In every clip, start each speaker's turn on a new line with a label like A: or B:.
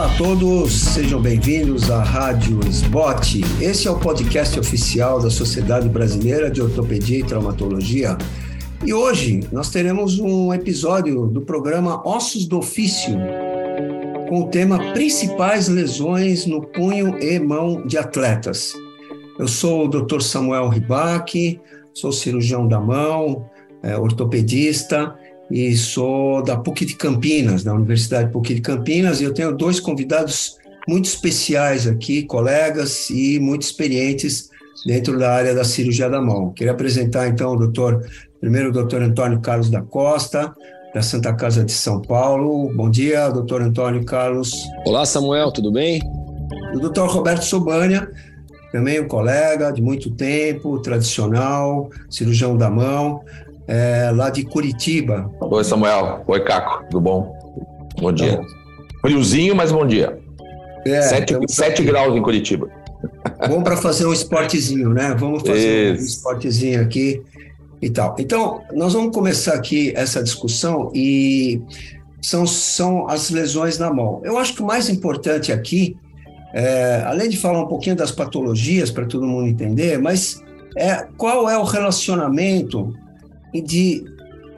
A: Olá a todos, sejam bem-vindos à Rádio SBOT. Esse é o podcast oficial da Sociedade Brasileira de Ortopedia e Traumatologia. E hoje nós teremos um episódio do programa Ossos do Ofício, com o tema Principais lesões no punho e mão de atletas. Eu sou o Dr. Samuel Ribac, sou cirurgião da mão, é, ortopedista e sou da PUC de Campinas, da Universidade PUC de Campinas, e eu tenho dois convidados muito especiais aqui, colegas e muito experientes dentro da área da cirurgia da mão. Queria apresentar então o doutor, primeiro o doutor Antônio Carlos da Costa, da Santa Casa de São Paulo. Bom dia, doutor Antônio Carlos.
B: Olá, Samuel, tudo bem?
A: O doutor Roberto Sobania, também um colega de muito tempo, tradicional, cirurgião da mão, é, lá de Curitiba.
C: Oi, Samuel. Oi, Caco. Tudo bom? Bom dia. Tá Friozinho, mas bom dia. É, sete, sete graus em Curitiba.
A: Bom para fazer um esportezinho, né? Vamos fazer Isso. um esportezinho aqui e tal. Então, nós vamos começar aqui essa discussão e são, são as lesões na mão. Eu acho que o mais importante aqui, é, além de falar um pouquinho das patologias para todo mundo entender, mas é qual é o relacionamento de,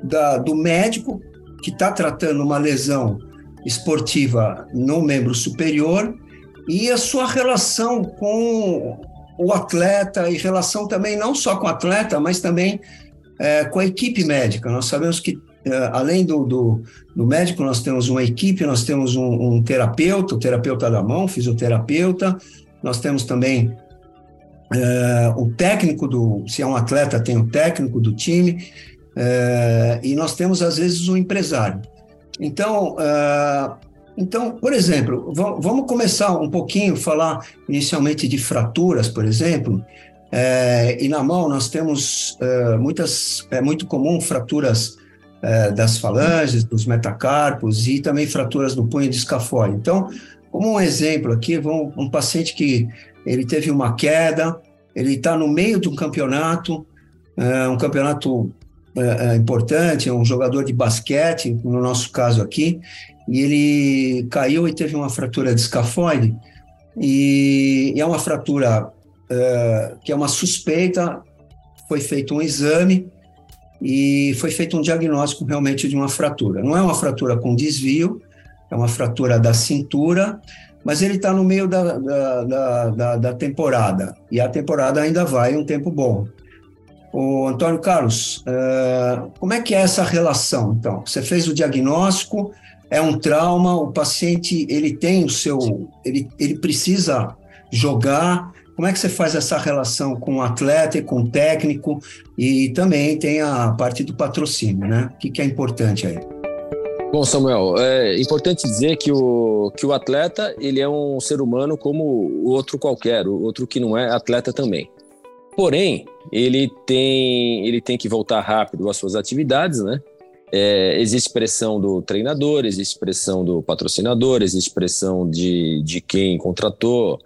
A: da, do médico que está tratando uma lesão esportiva no membro superior e a sua relação com o atleta e relação também não só com o atleta, mas também é, com a equipe médica. Nós sabemos que é, além do, do, do, médico, nós temos uma equipe, nós temos um, um terapeuta, o terapeuta da mão, fisioterapeuta, nós temos também é, o técnico do, se é um atleta, tem o técnico do time, é, e nós temos às vezes um empresário. Então, é, então, por exemplo, vamos começar um pouquinho falar inicialmente de fraturas, por exemplo. E na mão nós temos muitas, é muito comum fraturas das falanges, dos metacarpos e também fraturas do punho de escafole. Então, como um exemplo aqui, um paciente que ele teve uma queda, ele está no meio de um campeonato, é, um campeonato é, é, importante, é um jogador de basquete, no nosso caso aqui, e ele caiu e teve uma fratura de escafoide, e, é uma fratura que é uma suspeita, foi feito um exame e foi feito um diagnóstico realmente de uma fratura. Não é uma fratura com desvio, é uma fratura da cintura, mas ele está no meio da, da, da, da, da temporada, e a temporada ainda vai um tempo bom. O Antônio Carlos, uh, como é que é essa relação? Então, você fez o diagnóstico, é um trauma, o paciente ele tem o seu, ele, ele precisa jogar. Como é que você faz essa relação com o atleta e com o técnico? E também tem a parte do patrocínio, né? O que, que é importante aí?
B: Bom, Samuel, é importante dizer que o, que o atleta ele é um ser humano como o outro qualquer, o outro que não é atleta também. Porém, ele tem, ele tem que voltar rápido às suas atividades, né? É, existe pressão do treinador, existe pressão do patrocinador, existe pressão de, de quem contratou,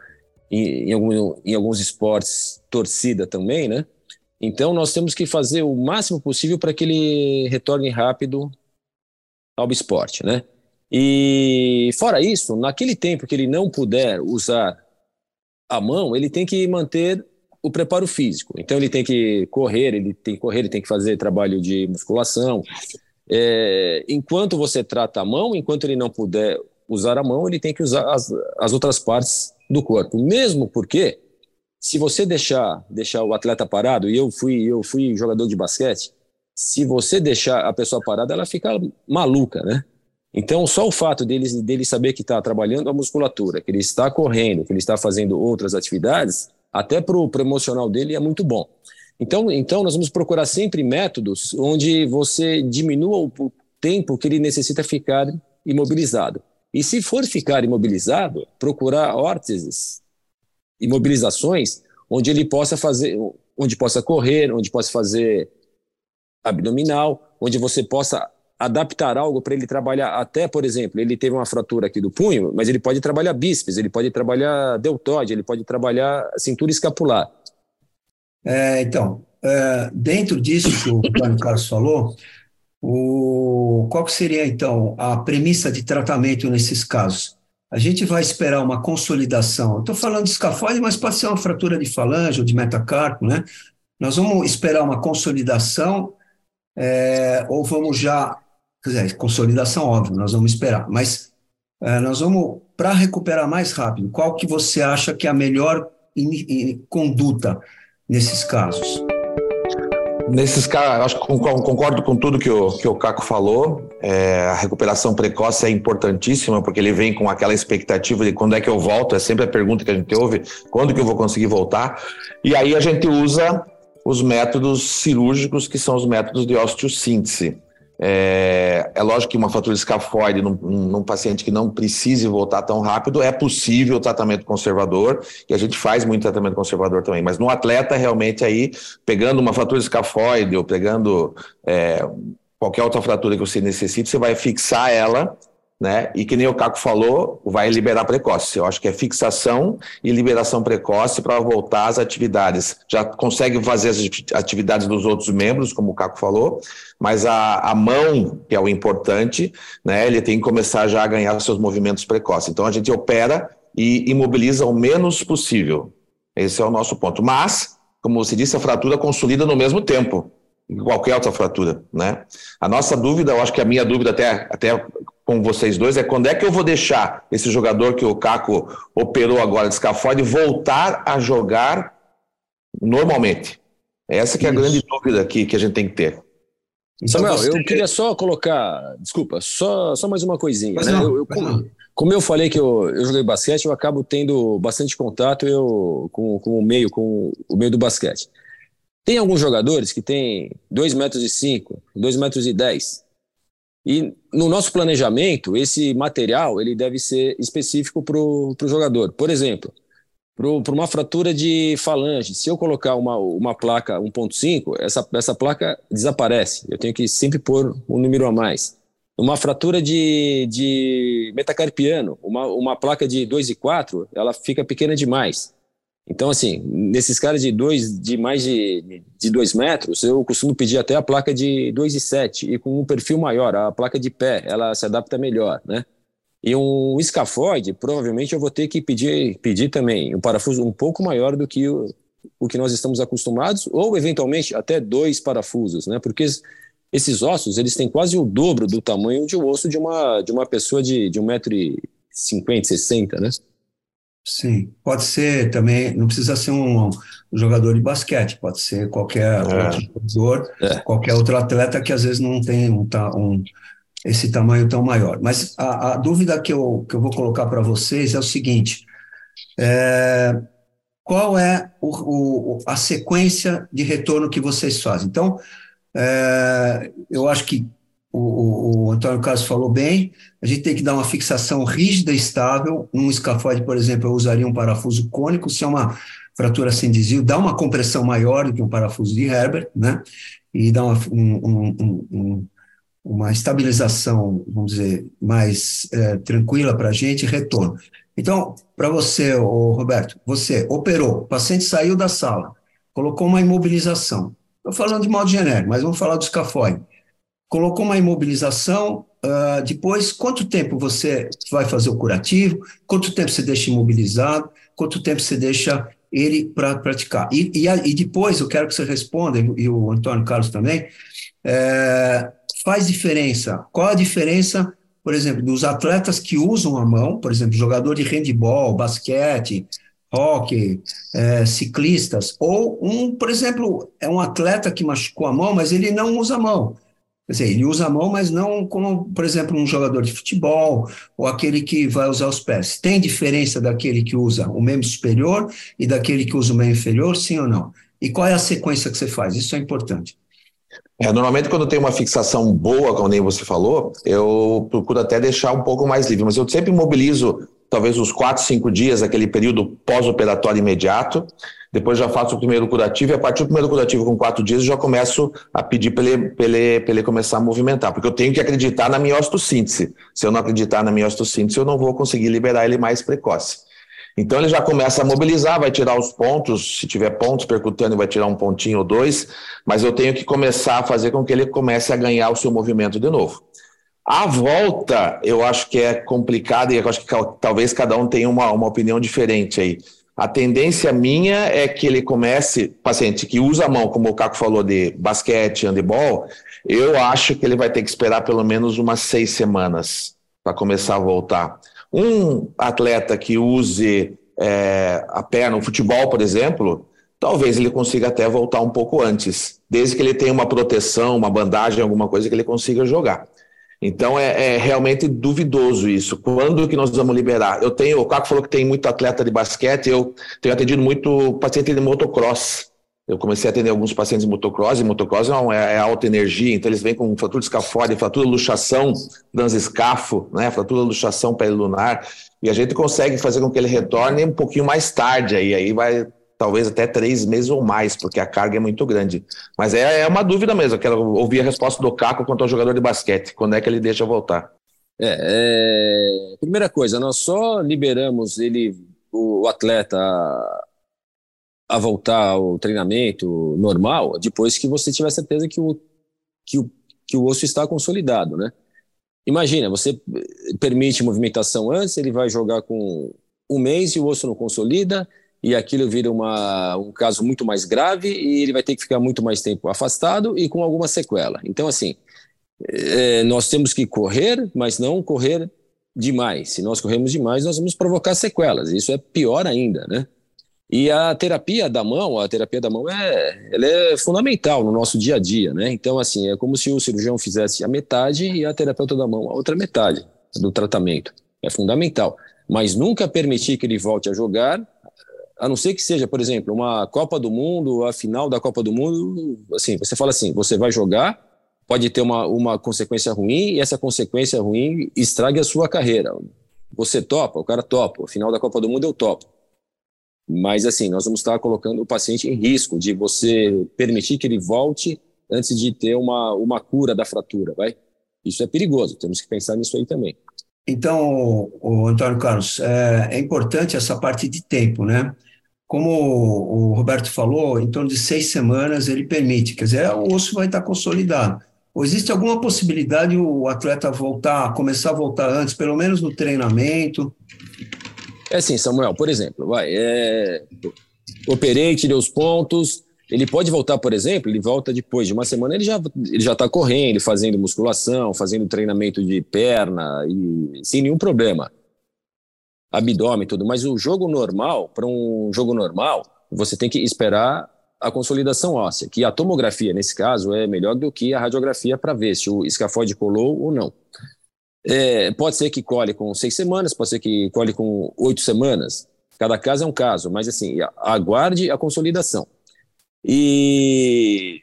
B: em, em, algum, em alguns esportes, torcida também, né? Então, nós temos que fazer o máximo possível para que ele retorne rápido ao esporte, né? E fora isso, naquele tempo que ele não puder usar a mão, ele tem que manter o preparo físico. Então ele tem que correr, ele tem que correr, ele tem que fazer trabalho de musculação. É, enquanto você trata a mão, enquanto ele não puder usar a mão, ele tem que usar as, as outras partes do corpo. Mesmo porque, se você deixar, deixar o atleta parado, e eu fui, eu fui jogador de basquete, se você deixar a pessoa parada, ela fica maluca, né? Então, só o fato dele, dele saber que está trabalhando a musculatura, que ele está correndo, que ele está fazendo outras atividades, até para o emocional dele é muito bom. Então, então, nós vamos procurar sempre métodos onde você diminua o tempo que ele necessita ficar imobilizado. E se for ficar imobilizado, procurar órteses, imobilizações, onde ele possa fazer, onde possa correr, onde possa fazer abdominal, onde você possa adaptar algo para ele trabalhar até, por exemplo, ele teve uma fratura aqui do punho, mas ele pode trabalhar bíceps, ele pode trabalhar deltoide, ele pode trabalhar cintura escapular.
A: É, então, é, dentro disso que o Antônio Carlos falou, o, qual seria então a premissa de tratamento nesses casos? a gente vai esperar uma consolidação. Estou falando de escafoide, mas pode ser uma fratura de falange ou de metacarpo, né? Nós vamos esperar uma consolidação é, ou vamos já, quer dizer, consolidação, óbvio, nós vamos esperar, mas é, nós vamos, para recuperar mais rápido, qual que você acha que é a melhor in, in, conduta nesses casos?
C: Nesses casos, acho que concordo com tudo que o, que o Caco falou. É, a recuperação precoce é importantíssima, porque ele vem com aquela expectativa de quando é que eu volto, é sempre a pergunta que a gente ouve, quando que eu vou conseguir voltar. E aí a gente usa os métodos cirúrgicos, que são os métodos de osteossíntese. É, é, lógico que uma fratura escafoide num, num, paciente que não precise voltar tão rápido, é possível o tratamento conservador, e a gente faz muito tratamento conservador também, mas no atleta, realmente, aí, pegando uma fratura escafoide ou pegando é, qualquer outra fratura que você necessite, você vai fixar ela né? E que nem o Caco falou, vai liberar precoce. Eu acho que é fixação e liberação precoce para voltar às atividades. Já consegue fazer as atividades dos outros membros, como o Caco falou, mas a, a mão, que é o importante, né? Ele tem que começar já a ganhar seus movimentos precoces. Então a gente opera e imobiliza o menos possível. Esse é o nosso ponto. Mas, como você disse, a fratura consolida no mesmo tempo qualquer outra fratura, né? A nossa dúvida, eu acho que a minha dúvida até, até com vocês dois é quando é que eu vou deixar esse jogador que o Caco operou agora de escafoide voltar a jogar normalmente? Essa que é a Isso. grande dúvida aqui que a gente tem que ter.
B: Então, Samuel, você... eu queria só colocar, desculpa, só, só mais uma coisinha. Né? Não, eu, eu, como, como, eu falei que eu, eu joguei basquete, eu acabo tendo bastante contato eu, com, com o meio, com o meio do basquete. Tem alguns jogadores que têm 2 metros e 5, 2 metros e 10, e no nosso planejamento, esse material ele deve ser específico para o jogador. Por exemplo, para uma fratura de falange, se eu colocar uma, uma placa 1.5, essa, essa placa desaparece. Eu tenho que sempre pôr um número a mais. Uma fratura de, de metacarpiano, uma, uma placa de 2 e 4, ela fica pequena demais. Então, assim, nesses caras de dois, de mais de, de dois metros, eu costumo pedir até a placa de 2,7 e com um perfil maior, a placa de pé, ela se adapta melhor, né? E um escafoide, provavelmente eu vou ter que pedir, pedir também um parafuso um pouco maior do que o, o que nós estamos acostumados, ou eventualmente até dois parafusos, né? Porque esses ossos, eles têm quase o dobro do tamanho de um osso de uma, de uma pessoa de, de 1,50m, 60 né?
A: Sim, pode ser também, não precisa ser um, um jogador de basquete, pode ser qualquer é. outro jogador, é. qualquer outro atleta que às vezes não tem um, um esse tamanho tão maior. Mas a, a, dúvida que eu, que eu vou colocar para vocês é o seguinte: é, qual é o, o, a sequência de retorno que vocês fazem? Então, é, eu acho que o, o, Antônio Carlos falou bem, a gente tem que dar uma fixação rígida e estável. Um escafoide, por exemplo, eu usaria um parafuso cônico, se é uma fratura desvio, dá uma compressão maior do que um parafuso de Herbert, né? E dá uma, um, um, uma estabilização, vamos dizer, mais é, tranquila para a gente, retorno. Então, para você, Roberto, você operou, o paciente saiu da sala, colocou uma imobilização. Estou falando de modo genérico, mas vamos falar do escafoide colocou uma imobilização, uh, depois, quanto tempo você vai fazer o curativo, quanto tempo você deixa imobilizado, quanto tempo você deixa ele para praticar. E, e, e, depois, eu quero que você responda, e o Antônio Carlos também, é, faz diferença. Qual a diferença, por exemplo, dos atletas que usam a mão, por exemplo, jogador de handball, basquete, hockey, é, ciclistas, ou um, por exemplo, é um atleta que machucou a mão, mas ele não usa a mão. Quer dizer, ele usa a mão, mas não como, por exemplo, um jogador de futebol ou aquele que vai usar os pés. Tem diferença daquele que usa o membro superior e daquele que usa o membro inferior, sim ou não? E qual é a sequência que você faz? Isso é importante.
C: É, normalmente, quando tem uma fixação boa, como nem você falou, eu procuro até deixar um pouco mais livre, mas eu sempre mobilizo talvez uns 4, 5 dias, aquele período pós-operatório imediato, depois já faço o primeiro curativo, e a partir do primeiro curativo, com quatro dias, eu já começo a pedir para ele, ele, ele começar a movimentar, porque eu tenho que acreditar na miócito-síntese. Se eu não acreditar na miócito-síntese, eu não vou conseguir liberar ele mais precoce. Então ele já começa a mobilizar, vai tirar os pontos, se tiver pontos percutando, vai tirar um pontinho ou dois, mas eu tenho que começar a fazer com que ele comece a ganhar o seu movimento de novo. A volta, eu acho que é complicada e eu acho que talvez cada um tenha uma, uma opinião diferente aí. A tendência minha é que ele comece, paciente que usa a mão, como o Caco falou, de basquete, handebol, eu acho que ele vai ter que esperar pelo menos umas seis semanas para começar a voltar. Um atleta que use é, a perna, o futebol, por exemplo, talvez ele consiga até voltar um pouco antes, desde que ele tenha uma proteção, uma bandagem, alguma coisa que ele consiga jogar. Então é, é, realmente duvidoso isso. Quando que nós vamos liberar? Eu tenho, o Caco falou que tem muito atleta de basquete, eu tenho atendido muito paciente de motocross. Eu comecei a atender alguns pacientes de motocross, e motocross não, é, é, alta energia, então eles vêm com fratura de escafode, fratura luxação transescafo, né, fratura luxação pele lunar, e a gente consegue fazer com que ele retorne um pouquinho mais tarde, aí, aí vai talvez até três meses ou mais, porque a carga é muito grande. Mas é, é uma dúvida mesmo, quero ouvir a resposta do Caco quanto ao jogador de basquete, quando é que ele deixa voltar?
B: É, é... primeira coisa, nós só liberamos ele, o, atleta, a voltar ao treinamento normal depois que você tiver certeza que o, que o, que o osso está consolidado, né? Imagina, você permite movimentação antes, ele vai jogar com um mês e o osso não consolida, e aquilo vira uma, um caso muito mais grave e ele vai ter que ficar muito mais tempo afastado e com alguma sequela. Então, assim, é, nós temos que correr, mas não correr demais. Se nós corremos demais, nós vamos provocar sequelas. Isso é pior ainda, né? E a terapia da mão, a terapia da mão é, ela é fundamental no nosso dia a dia, né? Então, assim, é como se o cirurgião fizesse a metade e a terapeuta da mão a outra metade do tratamento. É fundamental. Mas nunca permitir que ele volte a jogar a não ser que seja, por exemplo, uma Copa do Mundo, a final da Copa do Mundo, assim, você fala assim, você vai jogar, pode ter uma, uma consequência ruim e essa consequência ruim estrague a sua carreira. Você topa, o cara topa, o final da Copa do Mundo eu topo. Mas assim, nós vamos estar colocando o paciente em risco de você permitir que ele volte antes de ter uma, uma cura da fratura, vai? Isso é perigoso, temos que pensar nisso aí também.
A: Então, Antônio Carlos, é, é importante essa parte de tempo, né? Como o Roberto falou, em torno de seis semanas ele permite, quer dizer, o osso vai estar consolidado. Ou existe alguma possibilidade o atleta voltar, começar a voltar antes, pelo menos no treinamento?
B: É assim, Samuel, por exemplo, vai, é, operei, tirei os pontos, ele pode voltar, por exemplo, ele volta depois de uma semana, ele já ele já está correndo, fazendo musculação, fazendo treinamento de perna e sem nenhum problema abdômen e tudo, mas o jogo normal, para um jogo normal, você tem que esperar a consolidação óssea, que a tomografia, nesse caso, é melhor do que a radiografia para ver se o escafoide colou ou não. É, pode ser que colhe com seis semanas, pode ser que colhe com oito semanas. Cada caso é um caso, mas assim, aguarde a consolidação. E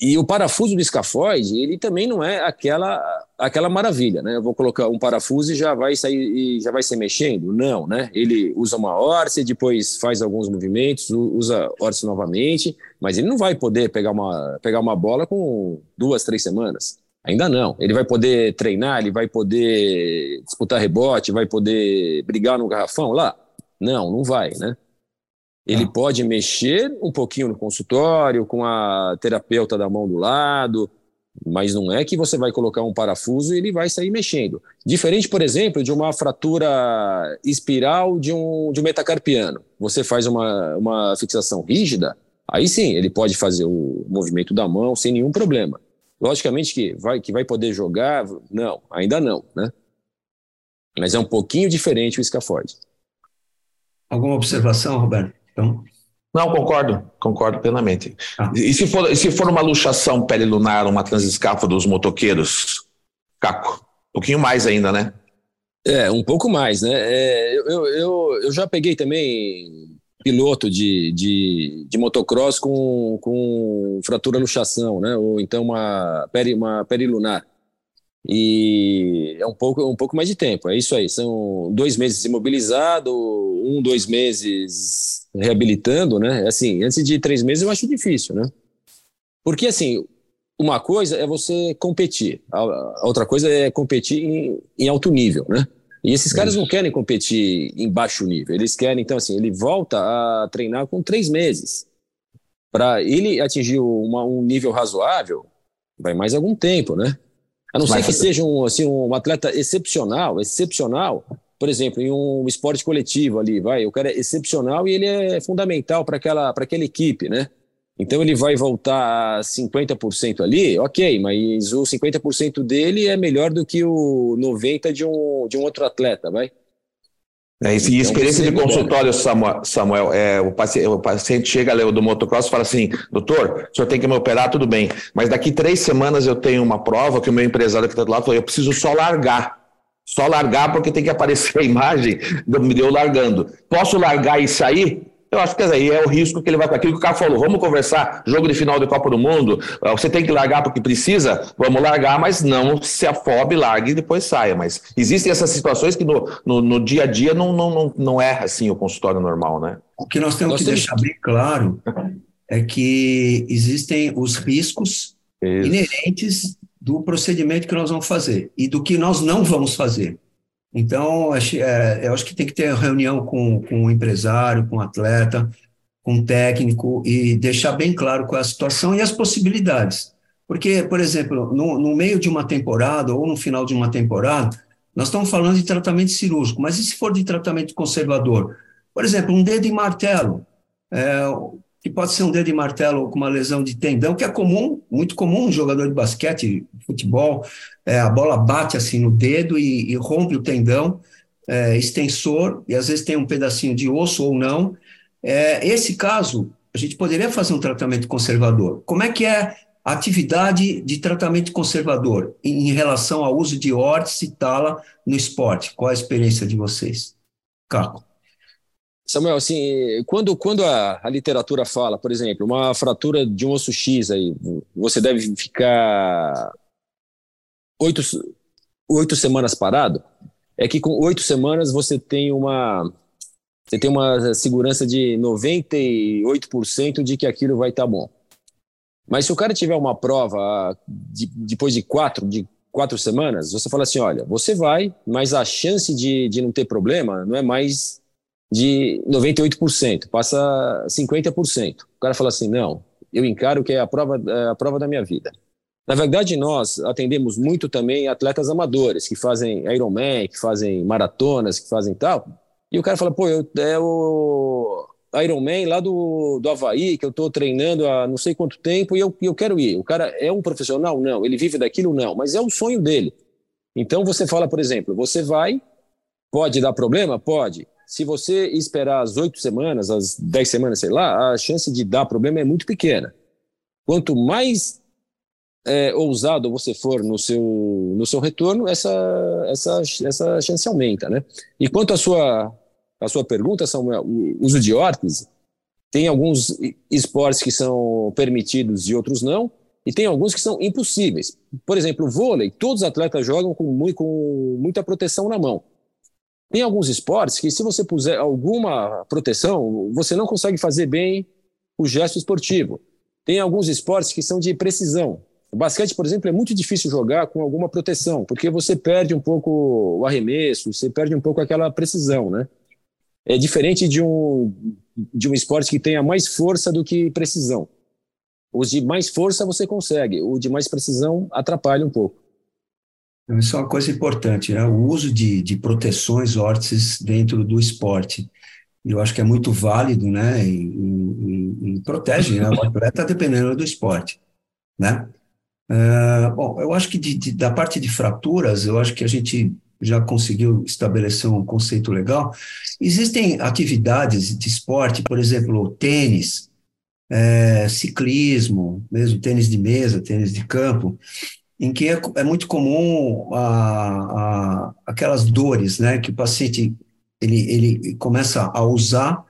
B: e o parafuso do escafoide, ele também não é aquela aquela maravilha, né? Eu vou colocar um parafuso e já vai sair e já vai ser mexendo? Não, né? Ele usa uma horse, depois faz alguns movimentos, usa horse novamente, mas ele não vai poder pegar uma pegar uma bola com duas, três semanas. Ainda não. Ele vai poder treinar, ele vai poder disputar rebote, vai poder brigar no garrafão lá? Não, não vai, né? Ele ah. pode mexer um pouquinho no consultório, com a terapeuta da mão do lado, mas não é que você vai colocar um parafuso e ele vai sair mexendo. Diferente, por exemplo, de uma fratura espiral de um, de um metacarpiano. Você faz uma, uma fixação rígida, aí sim, ele pode fazer o movimento da mão sem nenhum problema. Logicamente que vai, que vai poder jogar, não, ainda não, né? Mas é um pouquinho diferente o escafoide.
A: Alguma observação, Roberto? Então,
C: não, concordo, concordo plenamente. Ah. E se for, se for uma luxação perilunar, uma transescáfula dos motoqueiros, Caco, um pouquinho mais ainda, né?
B: É, um pouco mais, né? É, eu, eu, eu já peguei também piloto de, de, de motocross com, com fratura luxação, né? Ou então uma, peri, uma perilunar. E é um pouco, um pouco mais de tempo, é isso aí. São dois meses imobilizado, um, dois meses reabilitando, né? Assim, antes de três meses eu acho difícil, né? Porque, assim, uma coisa é você competir, a outra coisa é competir em, em alto nível, né? E esses caras não querem competir em baixo nível, eles querem, então, assim, ele volta a treinar com três meses. Para ele atingir uma, um nível razoável, vai mais algum tempo, né? A não Mas, ser que seja um, assim, um atleta excepcional, excepcional, por exemplo, em um esporte coletivo ali, vai, o cara é excepcional e ele é fundamental para aquela, aquela equipe, né? Então ele vai voltar a 50% ali, ok, mas o 50% dele é melhor do que o 90% de um, de um outro atleta, vai?
C: É, e então, experiência de consultório, Samuel, Samuel é, o, paciente, o paciente chega do motocross e fala assim: doutor, o senhor tem que me operar, tudo bem, mas daqui três semanas eu tenho uma prova que o meu empresário que está do lado falou: eu preciso só largar. Só largar porque tem que aparecer a imagem de eu largando. Posso largar e sair? Eu acho que aí é o risco que ele vai com aquilo que o cara falou. Vamos conversar, jogo de final de Copa do Mundo. Ah, você tem que largar porque precisa, vamos largar, mas não se afobe, largue e depois saia. Mas existem essas situações que no, no, no dia a dia não, não, não, não é assim o consultório normal, né?
A: O que nós temos nós que temos... deixar bem claro é que existem os riscos Isso. inerentes do procedimento que nós vamos fazer e do que nós não vamos fazer. Então, acho, é, eu acho que tem que ter reunião com, com o empresário, com o atleta, com o técnico e deixar bem claro qual é a situação e as possibilidades. Porque, por exemplo, no, no meio de uma temporada ou no final de uma temporada, nós estamos falando de tratamento cirúrgico, mas e se for de tratamento conservador? Por exemplo, um dedo em martelo. É, que pode ser um dedo de martelo com uma lesão de tendão, que é comum, muito comum um jogador de basquete, futebol, é, a bola bate assim no dedo e, e rompe o tendão é, extensor, e às vezes tem um pedacinho de osso ou não. É, esse caso, a gente poderia fazer um tratamento conservador. Como é que é a atividade de tratamento conservador em, relação ao uso de órtese e tala no esporte? Qual a experiência de vocês? Caco.
B: Samuel, assim, quando, quando a, a, literatura fala, por exemplo, uma fratura de um osso X aí, você deve ficar oito, oito semanas parado, é que com oito semanas você tem uma você tem uma segurança de 98% de que aquilo vai estar tá bom. Mas se o cara tiver uma prova de, depois de quatro, de quatro semanas, você fala assim, olha, você vai, mas a chance de, de não ter problema não é mais de 98%, passa 50%. O cara fala assim: não, eu encaro que é a prova, é a prova da minha vida. Na verdade, nós atendemos muito também atletas amadores que fazem Ironman, que fazem maratonas, que fazem tal. E o cara fala: pô, eu, é o Ironman lá do, do Havaí, que eu estou treinando há não sei quanto tempo e eu, eu quero ir. O cara é um profissional? Não. Ele vive daquilo? Não. Mas é o sonho dele. Então você fala, por exemplo, você vai, pode dar problema? Pode se você esperar as oito semanas, as dez semanas, sei lá, a chance de dar problema é muito pequena. Quanto mais é, ousado você for no seu, no seu retorno, essa, essa, essa chance aumenta, né? E quanto à sua, à sua pergunta, Samuel, o uso de órtese, tem alguns esportes que são permitidos e outros não, e tem alguns que são impossíveis. Por exemplo, o vôlei, todos os atletas jogam com, muito, com muita proteção na mão. Tem alguns esportes que, se você puser alguma proteção, você não consegue fazer bem o gesto esportivo. Tem alguns esportes que são de precisão. O basquete, por exemplo, é muito difícil jogar com alguma proteção, porque você perde um pouco o arremesso, você perde um pouco aquela precisão, né? É diferente de um, de um esporte que tenha mais força do que precisão. Os de mais força você consegue, o de mais precisão atrapalha um pouco.
A: Então, isso é uma coisa importante, né? o uso de, de proteções órtices dentro do esporte. Eu acho que é muito válido, né? E, e, e protege né? o atleta dependendo do esporte, né? Uh, bom, eu acho que de, de, da parte de fraturas, eu acho que a gente já conseguiu estabelecer um conceito legal. Existem atividades de esporte, por exemplo, tênis, é, ciclismo, mesmo tênis de mesa, tênis de campo, em que é, é muito comum a, a, aquelas dores, né, que o paciente ele, ele começa a usar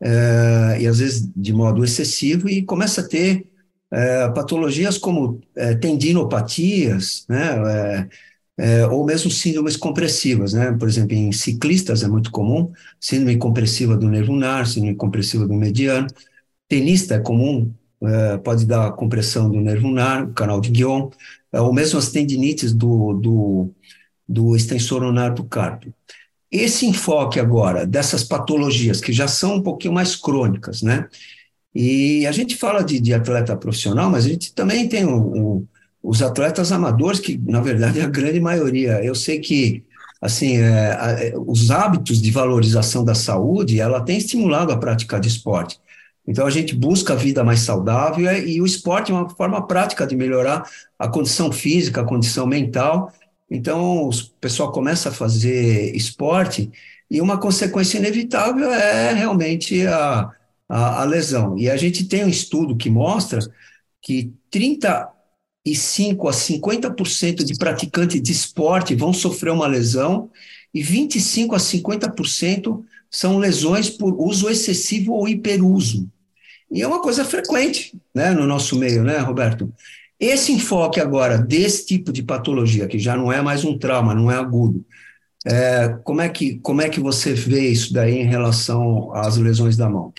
A: é, e às vezes de modo excessivo e começa a ter é, patologias como é, tendinopatias, né, ou mesmo síndromes compressivas, né, por exemplo, em ciclistas é muito comum, síndrome compressiva do nervo ulnar, síndrome compressiva do mediano, tenista é comum, pode dar compressão do nervo ulnar, o canal de Guion, é, ou mesmo as tendinites do, do, do extensor unar do carpo. Esse enfoque agora dessas patologias que já são um pouquinho mais crônicas, né? E a gente fala de, de atleta profissional, mas a gente também tem um, um, os atletas amadores, que na verdade é a grande maioria. Eu sei que assim, é, é, os hábitos de valorização da saúde, ela tem estimulado a prática de esporte. Então, a gente busca a vida mais saudável e o esporte é uma forma prática de melhorar a condição física, a condição mental. Então, o pessoal começa a fazer esporte e uma consequência inevitável é realmente a, a, a lesão. E a gente tem um estudo que mostra que 35 a 50% de praticantes de esporte vão sofrer uma lesão e 25 a 50% são lesões por uso excessivo ou hiperuso. E é uma coisa frequente né, no nosso meio, né, Roberto? Esse enfoque agora desse tipo de patologia, que já não é mais um trauma, não é agudo, é, como, é que, como é que você vê isso daí em relação às lesões da mão?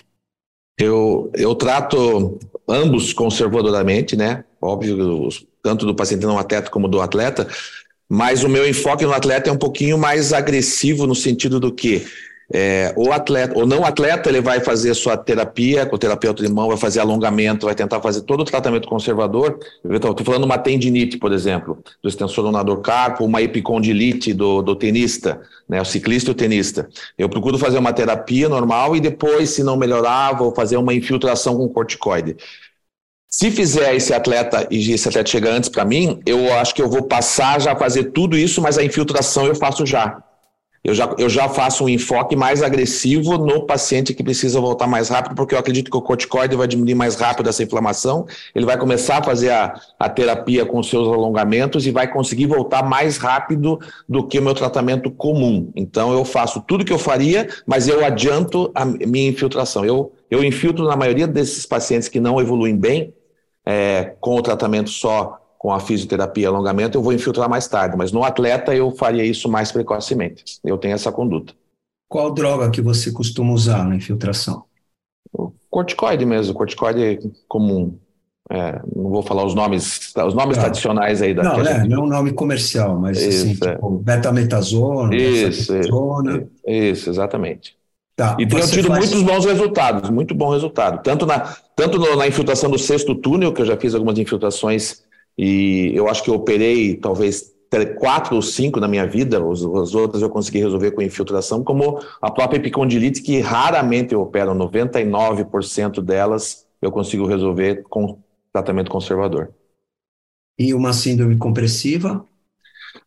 C: Eu, eu trato ambos conservadoramente, né? Óbvio, tanto do paciente não atleta como do atleta, mas o meu enfoque no atleta é um pouquinho mais agressivo no sentido do que é, o atleta, ou não atleta, ele vai fazer sua terapia com o terapeuta de mão, vai fazer alongamento, vai tentar fazer todo o tratamento conservador. Estou falando uma tendinite, por exemplo, do extensor lunador carpo, uma epicondilite do, do tenista, né, o ciclista e o tenista. Eu procuro fazer uma terapia normal e depois, se não melhorar, vou fazer uma infiltração com corticoide. Se fizer esse atleta e esse atleta chegar antes para mim, eu acho que eu vou passar já a fazer tudo isso, mas a infiltração eu faço já eu já, eu já faço um enfoque mais agressivo no paciente que precisa voltar mais rápido, porque eu acredito que o corticoide vai diminuir mais rápido essa inflamação, ele vai começar a fazer a, a terapia com seus alongamentos e vai conseguir voltar mais rápido do que o meu tratamento comum. Então, eu faço tudo que eu faria, mas eu adianto a minha infiltração. Eu, eu infiltro na maioria desses pacientes que não evoluem bem, é, com o tratamento só com a fisioterapia e alongamento, eu vou infiltrar mais tarde, mas no atleta eu faria isso mais precocemente. Eu tenho essa conduta.
A: Qual droga que você costuma usar na infiltração?
C: O corticoide mesmo, corticoide comum. É, não vou falar os nomes, os nomes tá. tradicionais aí da
A: Não, né, gente... não é um nome comercial, mas assim, isso, assim, é. tipo, betametasona,
C: isso, isso, isso, exatamente. Tá, e tenho tido faz... muitos bons resultados, muito bom resultado. Tanto na, tanto na infiltração do sexto túnel, que eu já fiz algumas infiltrações e eu acho que eu operei talvez quatro ou cinco na minha vida, as outras eu consegui resolver com infiltração, como a própria epicondilite, que raramente eu opero, 99% delas eu consigo resolver com tratamento conservador.
A: E uma síndrome compressiva?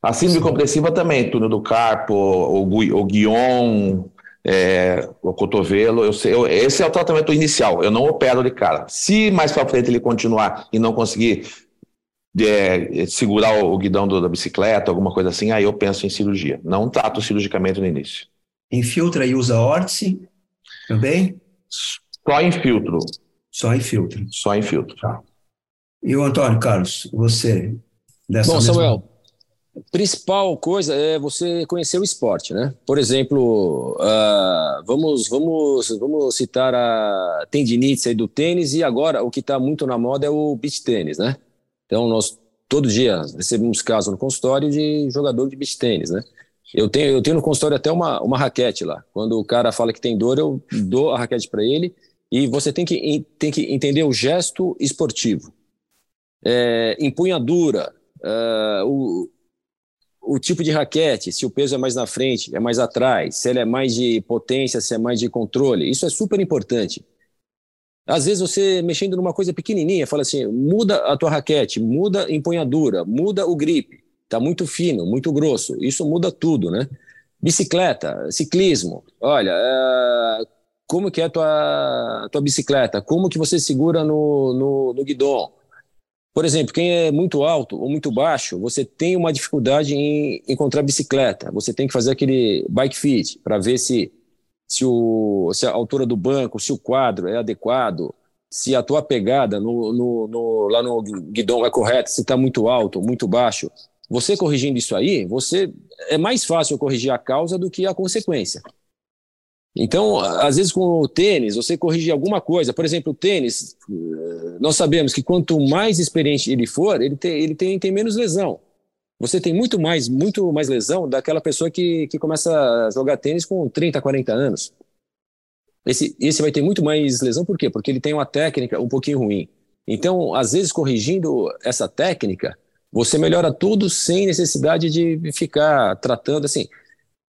C: A síndrome Sim. compressiva também, túnel do carpo, o, o guion, é, o cotovelo, eu eu, esse é o tratamento inicial, eu não opero de cara. Se mais para frente ele continuar e não conseguir é, segurar o, guidão do, da bicicleta, alguma coisa assim, aí eu penso em cirurgia. Não trato cirurgicamente no início.
A: Infiltra e usa órtice também?
C: Só infiltro.
A: Só infiltro.
C: Só infiltro. Tá.
A: E o Antônio Carlos, você
B: dessa Bom, mesma... Samuel, principal coisa é você conhecer o esporte, né? Por exemplo, uh, vamos, vamos, vamos citar a tendinite aí do tênis e agora o que está muito na moda é o beach tênis, né? Então, nós todo dia recebemos casos no consultório de jogador de beach tênis, né? Eu tenho, eu tenho no consultório até uma, uma raquete lá. Quando o cara fala que tem dor, eu dou a raquete para ele e você tem que, tem que entender o gesto esportivo. É, empunhadura, é, o, o tipo de raquete, se o peso é mais na frente, é mais atrás, se ele é mais de potência, se é mais de controle. Isso é super importante. Às vezes você mexendo numa coisa pequenininha, fala assim, muda a tua raquete, muda a empunhadura, muda o grip. Tá muito fino, muito grosso. Isso muda tudo, né? Bicicleta, ciclismo. Olha, é... como que é a tua, tua bicicleta? Como que você segura no, no, no guidão? Por exemplo, quem é muito alto ou muito baixo, você tem uma dificuldade em encontrar bicicleta. Você tem que fazer aquele bike fit para ver se se, o, se a altura do banco, se o quadro é adequado, se a tua pegada no, no, no lá no guidão é correta, se está muito alto, muito baixo. Você corrigindo isso aí, você é mais fácil corrigir a causa do que a consequência. Então, às vezes com o tênis, você corrige alguma coisa. Por exemplo, o tênis, eh, nós sabemos que quanto mais experiente ele for, ele tem, ele tem, tem menos lesão você tem muito mais, muito mais lesão daquela pessoa que, que começa a jogar tênis com 30, 40 anos. Esse, esse vai ter muito mais lesão, por quê? Porque ele tem uma técnica um pouquinho ruim. Então, às vezes, corrigindo essa técnica, você melhora tudo sem necessidade de ficar tratando assim.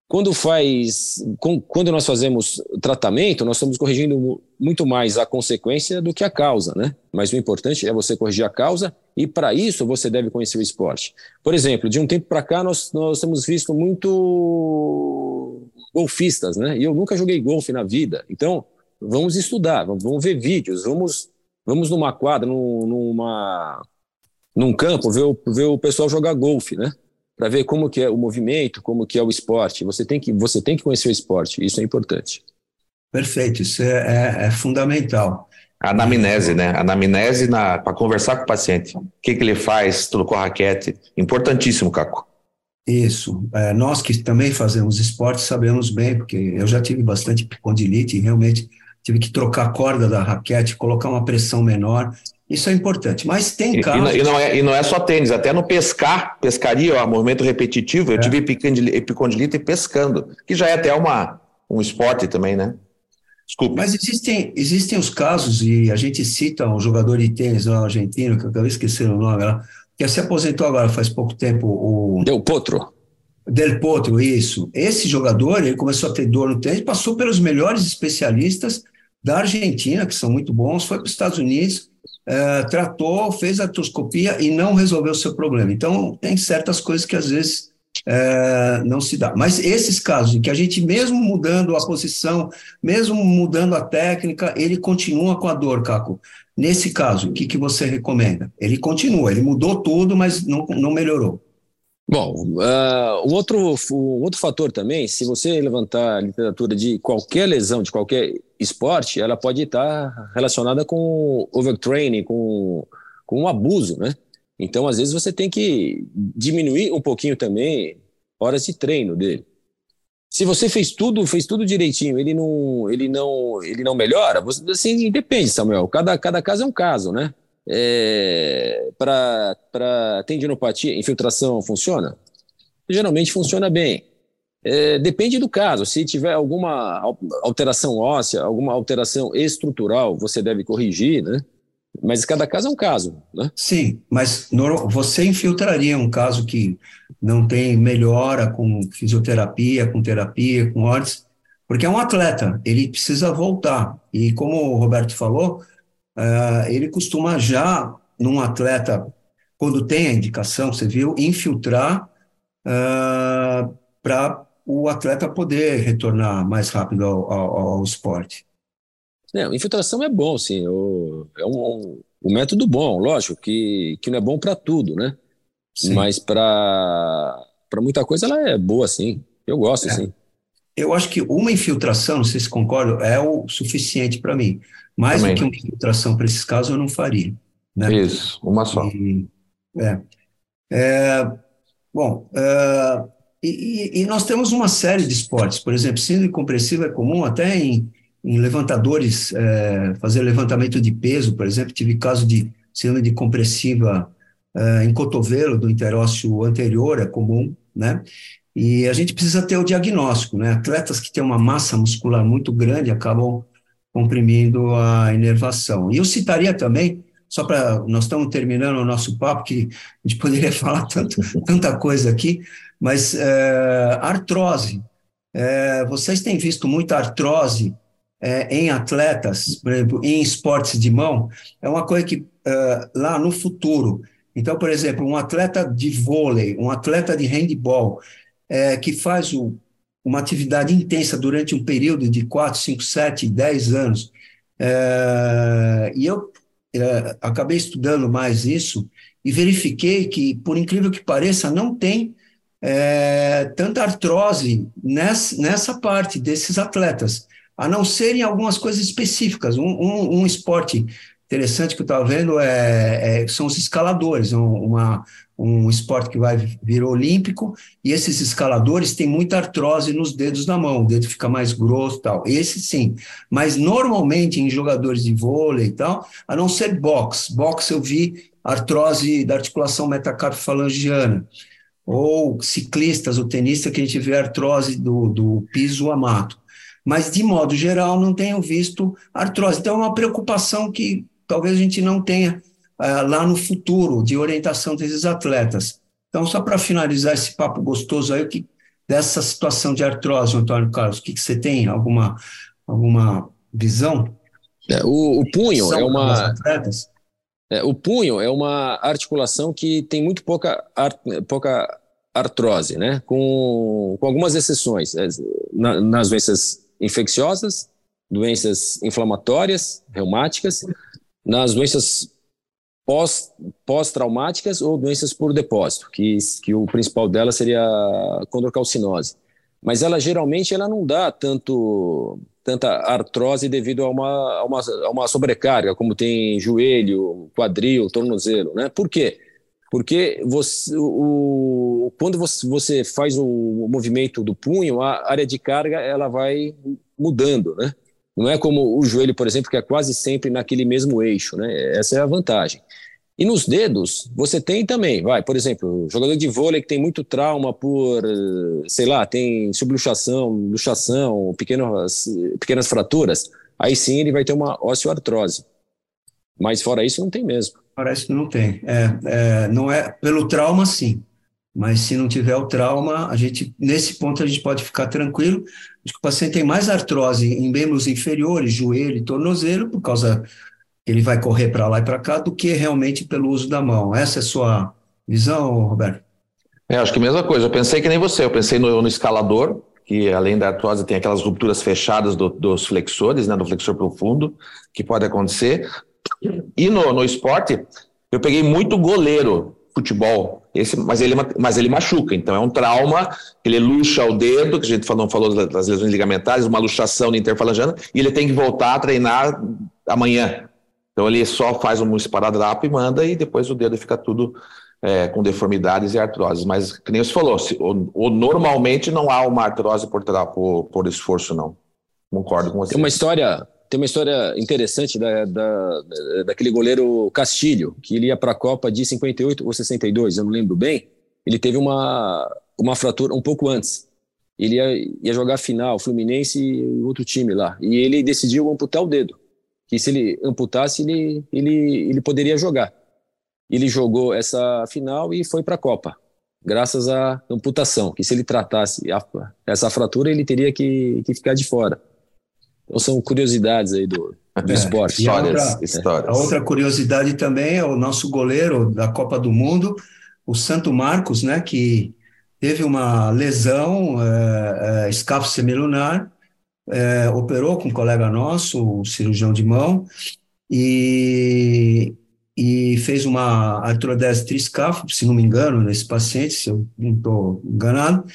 B: Quando faz, quando nós fazemos tratamento, nós estamos corrigindo muito mais a consequência do que a causa, né? Mas o importante é você corrigir a causa e para isso você deve conhecer o esporte. Por exemplo, de um tempo para cá nós, nós temos visto muito golfistas, né? E eu nunca joguei golfe na vida. Então, vamos estudar, vamos ver vídeos, vamos vamos numa quadra, numa num campo, ver o, ver o pessoal jogar golfe, né? Para ver como que é o movimento, como que é o esporte. Você tem que, você tem que conhecer o esporte, isso é importante.
A: Perfeito, isso é, é, é fundamental.
C: A anamnese, né? A anamnese para conversar com o paciente. O que, que ele faz, tudo com a raquete. Importantíssimo, Caco.
A: Isso. É, nós que também fazemos esporte sabemos bem, porque eu já tive bastante condilite e realmente tive que trocar a corda da raquete, colocar uma pressão menor. Isso é importante. Mas tem casos.
C: E, e, não é, e não é só tênis, até no pescar, pescaria, ó, movimento repetitivo, eu é. tive epicondilite pescando, que já é até uma, um esporte também, né?
A: Desculpa. Mas existem, existem os casos, e a gente cita um jogador de tênis lá argentino, que eu acabei esquecendo o nome lá, que se aposentou agora faz pouco tempo. O...
B: Del Potro.
A: Del Potro, isso. Esse jogador, ele começou a ter dor no tênis, passou pelos melhores especialistas da Argentina, que são muito bons, foi para os Estados Unidos, é, tratou, fez a artroscopia e não resolveu o seu problema. Então, tem certas coisas que às vezes é, não se dá. Mas esses casos em que a gente, mesmo mudando a posição, mesmo mudando a técnica, ele continua com a dor, Caco. Nesse caso, o que, que você recomenda? Ele continua, ele mudou tudo, mas não, não melhorou.
B: Bom, uh, o, outro, o outro fator também, se você levantar a literatura de qualquer lesão, de qualquer esporte, ela pode estar relacionada com overtraining, com, com um abuso, né? Então, às vezes, você tem que diminuir um pouquinho também horas de treino dele. Se você fez tudo, fez tudo direitinho, ele não, ele não, ele não melhora, você, assim, depende, Samuel. Cada, cada caso é um caso, né? É, para tendinopatia, infiltração funciona? Geralmente funciona bem. É, depende do caso. Se tiver alguma alteração óssea, alguma alteração estrutural, você deve corrigir, né? Mas cada caso é um caso, né?
A: Sim, mas você infiltraria um caso que não tem melhora com fisioterapia, com terapia, com órtex, porque é um atleta, ele precisa voltar. E como o Roberto falou, ele costuma já, num atleta, quando tem a indicação, você viu, infiltrar ah, para o atleta poder retornar mais rápido ao, ao, ao esporte.
B: É, infiltração é bom, sim. O, é um, um, um, método bom, lógico, que, que não é bom para tudo, né? Sim. Mas para muita coisa ela é boa, sim. Eu gosto, é. sim.
A: Eu acho que uma infiltração, não sei se concordo, é o suficiente para mim. Mais Também. do que uma infiltração para esses casos, eu não faria. Né?
C: Isso, uma só.
A: E, é, é, bom, é, e, e, nós temos uma série de esportes, por exemplo, síndrome compressiva é comum até em, em levantadores, é, fazer levantamento de peso, por exemplo, tive caso de síndrome de compressiva é, em cotovelo do interósseo anterior, é comum, né? E a gente precisa ter o diagnóstico, né? Atletas que têm uma massa muscular muito grande acabam comprimindo a inervação. E eu citaria também, só para nós estamos terminando o nosso papo, que a gente poderia falar tanto, tanta coisa aqui, mas é, artrose. É, vocês têm visto muita artrose é, em atletas, por exemplo, em esportes de mão, é uma coisa que lá no futuro. Então, por exemplo, um atleta de vôlei, um atleta de handball, é, que faz o, uma atividade intensa durante um período de 4, 5, 7, 10 anos. É, e eu é, acabei estudando mais isso e verifiquei que, por incrível que pareça, não tem é, tanta artrose nessa, nessa parte desses atletas, a não ser em algumas coisas específicas. Um, um, um esporte interessante que eu estava vendo é, é, são os escaladores, uma, um esporte que vai vir olímpico, e esses escaladores têm muita artrose nos dedos da mão, o dedo fica mais grosso tal. Esse sim. Mas normalmente em jogadores de vôlei e tal, a não ser boxe. Boxe eu vi artrose da articulação metacarpofalangiana. Ou ciclistas, o tenista, que a gente vê artrose do, do piso amato. Mas, de modo geral, não tenho visto artrose. Então, é uma preocupação que talvez a gente não tenha uh, lá no futuro, de orientação desses atletas. Então, só para finalizar esse papo gostoso aí, o que, dessa situação de artrose, Antônio Carlos, o que, que você tem? Alguma, alguma visão?
B: É, o, o, punho é uma. É, o punho é uma articulação que tem muito pouca, art, pouca artrose, né? com, com algumas exceções. É, na, nas doenças infecciosas, doenças inflamatórias, reumáticas, nas doenças pós-traumáticas pós ou doenças por depósito, que, que o principal dela seria a condrocalcinose. Mas ela geralmente ela não dá tanto tanta artrose devido a uma, a uma, a uma sobrecarga, como tem joelho, quadril, tornozelo. Né? Por quê? Porque você, o, quando você, você faz o movimento do punho, a área de carga ela vai mudando, né? Não é como o joelho, por exemplo, que é quase sempre naquele mesmo eixo, né? Essa é a vantagem. E nos dedos, você tem também, vai, por exemplo, jogador de vôlei que tem muito trauma por, sei lá, tem subluxação, luxação, pequenas, pequenas fraturas, aí sim ele vai ter uma osteoartrose. Mas fora isso, não tem mesmo.
A: Parece que não tem. É, é, não é pelo trauma, sim. Mas se não tiver o trauma, a gente nesse ponto a gente pode ficar tranquilo. Acho que o paciente tem mais artrose em membros inferiores, joelho e tornozelo, por causa que ele vai correr para lá e para cá, do que realmente pelo uso da mão. Essa é a sua visão, Roberto?
C: É, acho que a mesma coisa. Eu pensei que nem você. Eu pensei no, no escalador, que além da artrose tem aquelas rupturas fechadas do, dos flexores, né, do flexor profundo, que pode acontecer. E no, no esporte, eu peguei muito goleiro futebol, esse, mas, ele, mas ele machuca, então é um trauma, ele luxa o dedo, que a gente falou, falou das lesões ligamentares, uma luxação de interfalangiana, e ele tem que voltar a treinar amanhã. Então ele só faz um esparadrapo e manda, e depois o dedo fica tudo é, com deformidades e artroses. Mas, que nem você falou, se, ou, ou normalmente não há uma artrose por, por, por esforço, não. Concordo com você.
B: Tem uma história tem uma história interessante da, da, daquele goleiro Castilho, que ele ia para a Copa de 58 ou 62, eu não lembro bem. Ele teve uma, uma fratura um pouco antes. Ele ia, ia jogar final, Fluminense e outro time lá. E ele decidiu amputar o dedo. Que se ele amputasse, ele, ele, ele poderia jogar. Ele jogou essa final e foi para a Copa, graças à amputação. Que se ele tratasse a, essa fratura, ele teria que, que ficar de fora. Então são curiosidades aí do, do é, esporte.
A: Histórias, a outra, histórias. A outra curiosidade também é o nosso goleiro da Copa do Mundo, o Santo Marcos, né, que teve uma lesão é, é, é, operou com um colega nosso, o cirurgião de mão, e, e fez uma artrodese triscafo, se não me engano, nesse paciente, se eu não estou enganado,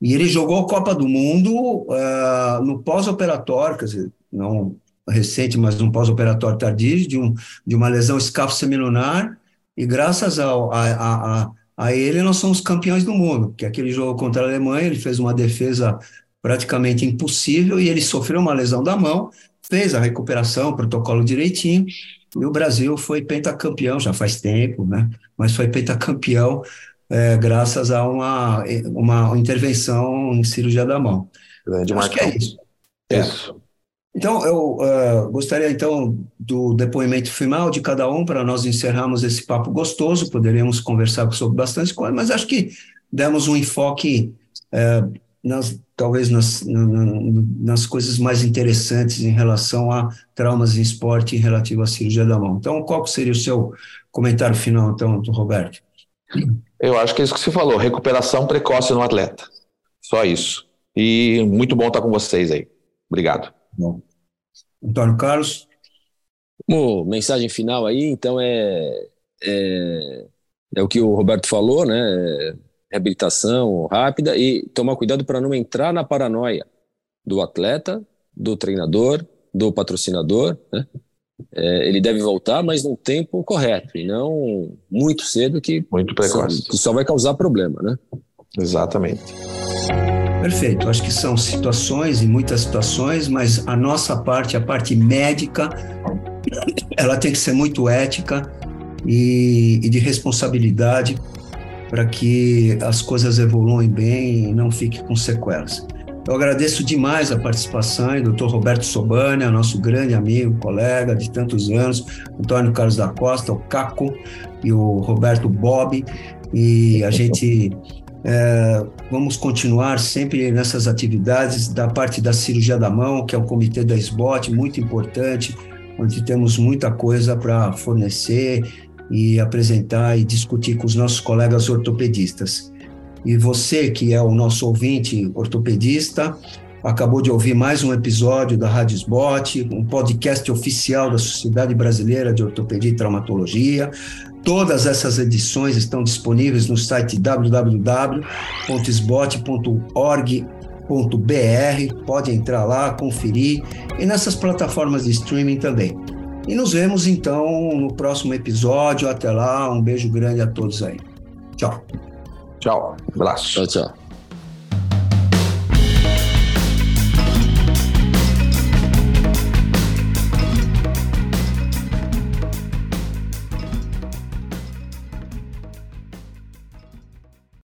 A: e ele jogou a Copa do Mundo uh, no pós-operatório, quer dizer, não recente, mas um pós-operatório tardio, de, um, de uma lesão escafo semilunar, e graças ao, a, a, a, a ele nós somos campeões do mundo, porque aquele jogo contra a Alemanha, ele fez uma defesa praticamente impossível, e ele sofreu uma lesão da mão, fez a recuperação, protocolo direitinho, e o Brasil foi pentacampeão, já faz tempo, né? mas foi pentacampeão é, graças a uma, uma intervenção em cirurgia da mão. Grande Acho que é isso. É. Isso. Então, eu uh, gostaria, então, do depoimento final de cada um para nós encerrarmos esse papo gostoso. Poderíamos conversar sobre bastante coisa, mas acho que demos um enfoque, uh, nas, talvez, nas, nas coisas mais interessantes em relação a traumas em esporte relativo à cirurgia da mão. Então, qual seria o seu comentário final, então, Roberto?
C: Eu acho que é isso que você falou, recuperação precoce no atleta. Só isso. E muito bom estar com vocês aí. Obrigado. Bom.
A: Antônio Carlos.
B: Bom, mensagem final aí, então é, é, é o que o Roberto falou, né? Reabilitação rápida e tomar cuidado para não entrar na paranoia do atleta, do treinador, do patrocinador, né? É, ele deve voltar, mas no tempo correto, e não muito cedo que,
C: muito precoce.
B: Só, que só vai causar problema, né?
C: Exatamente.
A: Perfeito. Acho que são situações e muitas situações, mas a nossa parte, a parte médica, ela tem que ser muito ética e, e de responsabilidade para que as coisas evoluam bem e não fiquem com sequelas. Eu agradeço demais a participação do Dr. Roberto Sobania, nosso grande amigo, colega de tantos anos, Antônio Carlos da Costa, o Caco e o Roberto Bob. E a gente é, vamos continuar sempre nessas atividades da parte da cirurgia da mão, que é o comitê da SBOT, muito importante, onde temos muita coisa para fornecer e apresentar e discutir com os nossos colegas ortopedistas. E você, que é o nosso ouvinte ortopedista, acabou de ouvir mais um episódio da Rádio SBOT, um podcast oficial da Sociedade Brasileira de Ortopedia e Traumatologia. Todas essas edições estão disponíveis no site www.sbot.org.br. Pode entrar lá, conferir e nessas plataformas de streaming também. E nos vemos então no próximo episódio. Até lá, um beijo grande a todos aí. Tchau.
C: Tchau. Abraço.
B: Tchau, tchau.